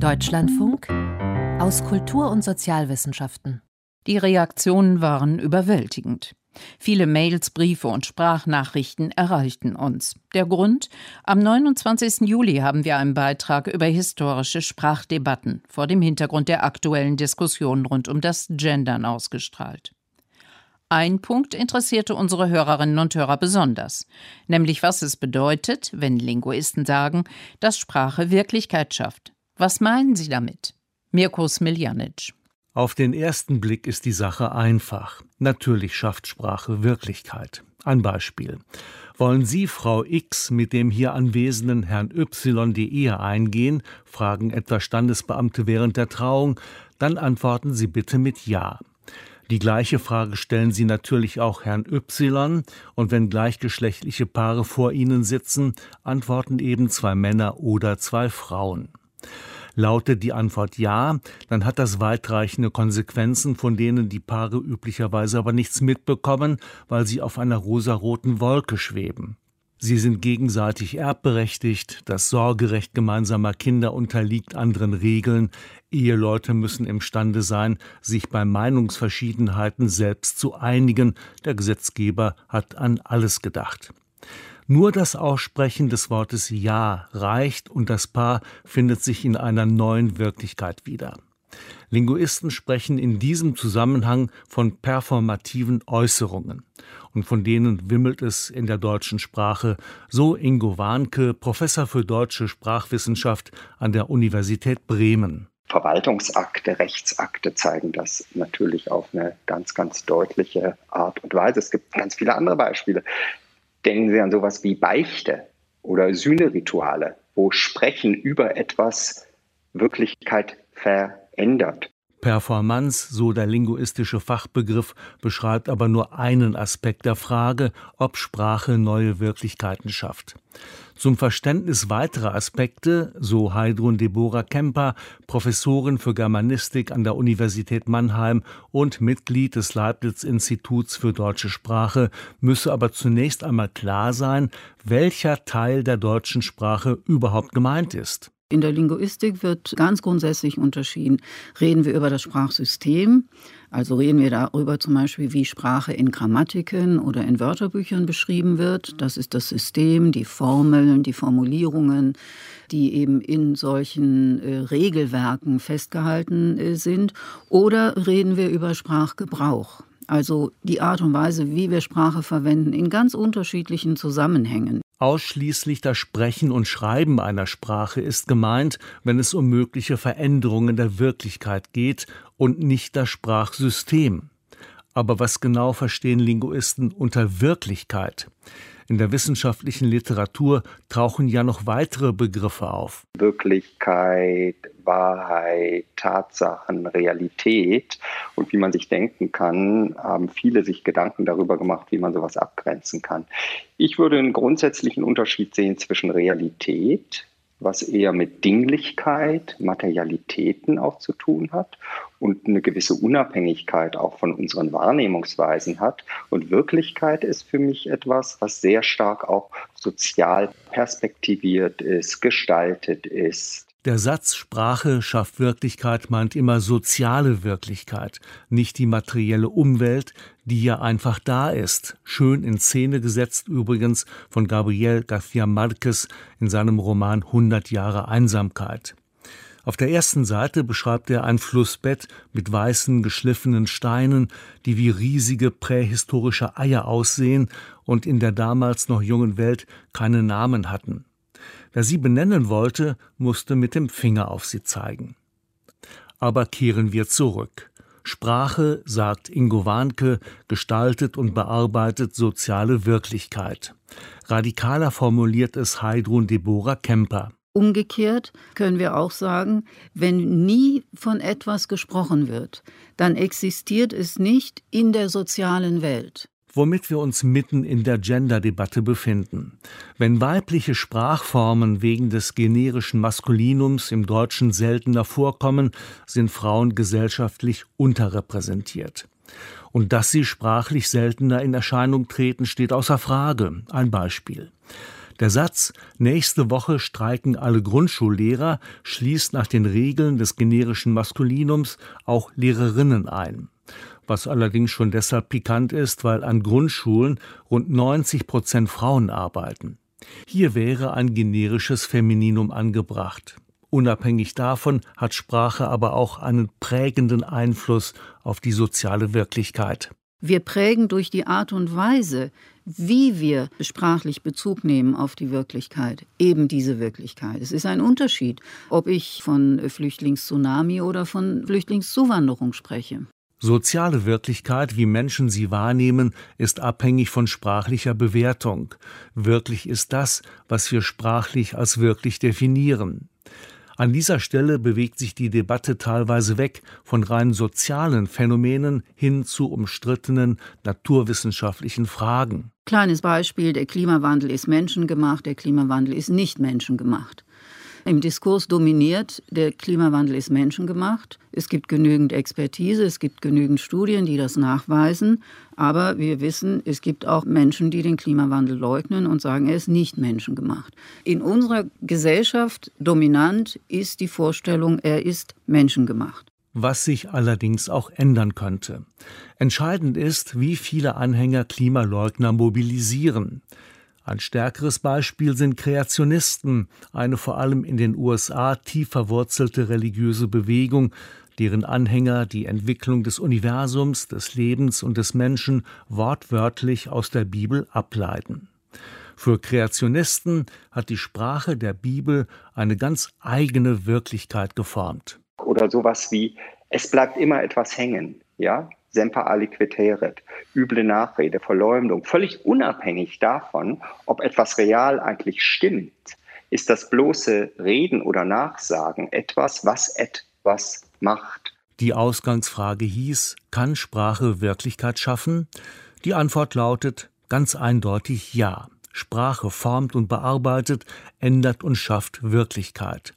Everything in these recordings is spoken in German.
Deutschlandfunk aus Kultur- und Sozialwissenschaften. Die Reaktionen waren überwältigend. Viele Mails, Briefe und Sprachnachrichten erreichten uns. Der Grund? Am 29. Juli haben wir einen Beitrag über historische Sprachdebatten vor dem Hintergrund der aktuellen Diskussionen rund um das Gendern ausgestrahlt. Ein Punkt interessierte unsere Hörerinnen und Hörer besonders, nämlich was es bedeutet, wenn Linguisten sagen, dass Sprache Wirklichkeit schafft. Was meinen Sie damit? Mirko Smiljanic. Auf den ersten Blick ist die Sache einfach. Natürlich schafft Sprache Wirklichkeit. Ein Beispiel. Wollen Sie, Frau X, mit dem hier anwesenden Herrn Y die Ehe eingehen? fragen etwa Standesbeamte während der Trauung. Dann antworten Sie bitte mit Ja. Die gleiche Frage stellen Sie natürlich auch Herrn Y, und wenn gleichgeschlechtliche Paare vor Ihnen sitzen, antworten eben zwei Männer oder zwei Frauen. Lautet die Antwort ja, dann hat das weitreichende Konsequenzen, von denen die Paare üblicherweise aber nichts mitbekommen, weil sie auf einer rosaroten Wolke schweben. Sie sind gegenseitig erbberechtigt, das Sorgerecht gemeinsamer Kinder unterliegt anderen Regeln, Eheleute müssen imstande sein, sich bei Meinungsverschiedenheiten selbst zu einigen, der Gesetzgeber hat an alles gedacht. Nur das Aussprechen des Wortes Ja reicht und das Paar findet sich in einer neuen Wirklichkeit wieder. Linguisten sprechen in diesem Zusammenhang von performativen Äußerungen. Und von denen wimmelt es in der deutschen Sprache, so Ingo Warnke, Professor für deutsche Sprachwissenschaft an der Universität Bremen. Verwaltungsakte, Rechtsakte zeigen das natürlich auf eine ganz, ganz deutliche Art und Weise. Es gibt ganz viele andere Beispiele. Denken Sie an sowas wie Beichte oder Sühnerituale, wo Sprechen über etwas Wirklichkeit verändert. Performance, so der linguistische Fachbegriff, beschreibt aber nur einen Aspekt der Frage, ob Sprache neue Wirklichkeiten schafft. Zum Verständnis weiterer Aspekte, so Heidrun Deborah Kemper, Professorin für Germanistik an der Universität Mannheim und Mitglied des Leibniz-Instituts für deutsche Sprache, müsse aber zunächst einmal klar sein, welcher Teil der deutschen Sprache überhaupt gemeint ist. In der Linguistik wird ganz grundsätzlich unterschieden. Reden wir über das Sprachsystem, also reden wir darüber zum Beispiel, wie Sprache in Grammatiken oder in Wörterbüchern beschrieben wird. Das ist das System, die Formeln, die Formulierungen, die eben in solchen äh, Regelwerken festgehalten äh, sind. Oder reden wir über Sprachgebrauch. Also die Art und Weise, wie wir Sprache verwenden, in ganz unterschiedlichen Zusammenhängen. Ausschließlich das Sprechen und Schreiben einer Sprache ist gemeint, wenn es um mögliche Veränderungen der Wirklichkeit geht und nicht das Sprachsystem. Aber was genau verstehen Linguisten unter Wirklichkeit? In der wissenschaftlichen Literatur tauchen ja noch weitere Begriffe auf. Wirklichkeit, Wahrheit, Tatsachen, Realität. Und wie man sich denken kann, haben viele sich Gedanken darüber gemacht, wie man sowas abgrenzen kann. Ich würde einen grundsätzlichen Unterschied sehen zwischen Realität, was eher mit Dinglichkeit, Materialitäten auch zu tun hat und eine gewisse Unabhängigkeit auch von unseren Wahrnehmungsweisen hat. Und Wirklichkeit ist für mich etwas, was sehr stark auch sozial perspektiviert ist, gestaltet ist. Der Satz Sprache schafft Wirklichkeit meint immer soziale Wirklichkeit, nicht die materielle Umwelt, die ja einfach da ist. Schön in Szene gesetzt übrigens von Gabriel García Márquez in seinem Roman 100 Jahre Einsamkeit. Auf der ersten Seite beschreibt er ein Flussbett mit weißen, geschliffenen Steinen, die wie riesige prähistorische Eier aussehen und in der damals noch jungen Welt keine Namen hatten. Wer sie benennen wollte, musste mit dem Finger auf sie zeigen. Aber kehren wir zurück. Sprache, sagt Ingo Warnke, gestaltet und bearbeitet soziale Wirklichkeit. Radikaler formuliert es Heidrun Deborah Kemper. Umgekehrt können wir auch sagen, wenn nie von etwas gesprochen wird, dann existiert es nicht in der sozialen Welt womit wir uns mitten in der Gender-Debatte befinden. Wenn weibliche Sprachformen wegen des generischen Maskulinums im Deutschen seltener vorkommen, sind Frauen gesellschaftlich unterrepräsentiert. Und dass sie sprachlich seltener in Erscheinung treten, steht außer Frage. Ein Beispiel. Der Satz Nächste Woche streiken alle Grundschullehrer schließt nach den Regeln des generischen Maskulinums auch Lehrerinnen ein. Was allerdings schon deshalb pikant ist, weil an Grundschulen rund 90 Prozent Frauen arbeiten. Hier wäre ein generisches Femininum angebracht. Unabhängig davon hat Sprache aber auch einen prägenden Einfluss auf die soziale Wirklichkeit. Wir prägen durch die Art und Weise, wie wir sprachlich Bezug nehmen auf die Wirklichkeit, eben diese Wirklichkeit. Es ist ein Unterschied, ob ich von Flüchtlingstsunami oder von Flüchtlingszuwanderung spreche. Soziale Wirklichkeit, wie Menschen sie wahrnehmen, ist abhängig von sprachlicher Bewertung. Wirklich ist das, was wir sprachlich als wirklich definieren. An dieser Stelle bewegt sich die Debatte teilweise weg von rein sozialen Phänomenen hin zu umstrittenen naturwissenschaftlichen Fragen. Kleines Beispiel, der Klimawandel ist menschengemacht, der Klimawandel ist nicht menschengemacht. Im Diskurs dominiert, der Klimawandel ist menschengemacht. Es gibt genügend Expertise, es gibt genügend Studien, die das nachweisen. Aber wir wissen, es gibt auch Menschen, die den Klimawandel leugnen und sagen, er ist nicht menschengemacht. In unserer Gesellschaft dominant ist die Vorstellung, er ist menschengemacht was sich allerdings auch ändern könnte. Entscheidend ist, wie viele Anhänger Klimaleugner mobilisieren. Ein stärkeres Beispiel sind Kreationisten, eine vor allem in den USA tief verwurzelte religiöse Bewegung, deren Anhänger die Entwicklung des Universums, des Lebens und des Menschen wortwörtlich aus der Bibel ableiten. Für Kreationisten hat die Sprache der Bibel eine ganz eigene Wirklichkeit geformt. Oder sowas wie, es bleibt immer etwas hängen, ja? Semper aliquiteret, üble Nachrede, Verleumdung, völlig unabhängig davon, ob etwas real eigentlich stimmt, ist das bloße Reden oder Nachsagen etwas, was etwas macht. Die Ausgangsfrage hieß, kann Sprache Wirklichkeit schaffen? Die Antwort lautet ganz eindeutig ja. Sprache formt und bearbeitet, ändert und schafft Wirklichkeit.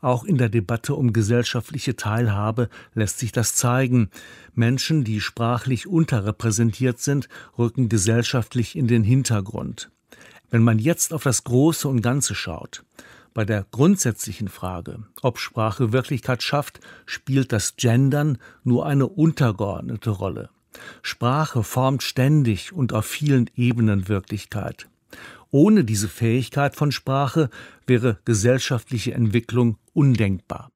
Auch in der Debatte um gesellschaftliche Teilhabe lässt sich das zeigen. Menschen, die sprachlich unterrepräsentiert sind, rücken gesellschaftlich in den Hintergrund. Wenn man jetzt auf das Große und Ganze schaut, bei der grundsätzlichen Frage, ob Sprache Wirklichkeit schafft, spielt das Gendern nur eine untergeordnete Rolle. Sprache formt ständig und auf vielen Ebenen Wirklichkeit. Ohne diese Fähigkeit von Sprache wäre gesellschaftliche Entwicklung undenkbar.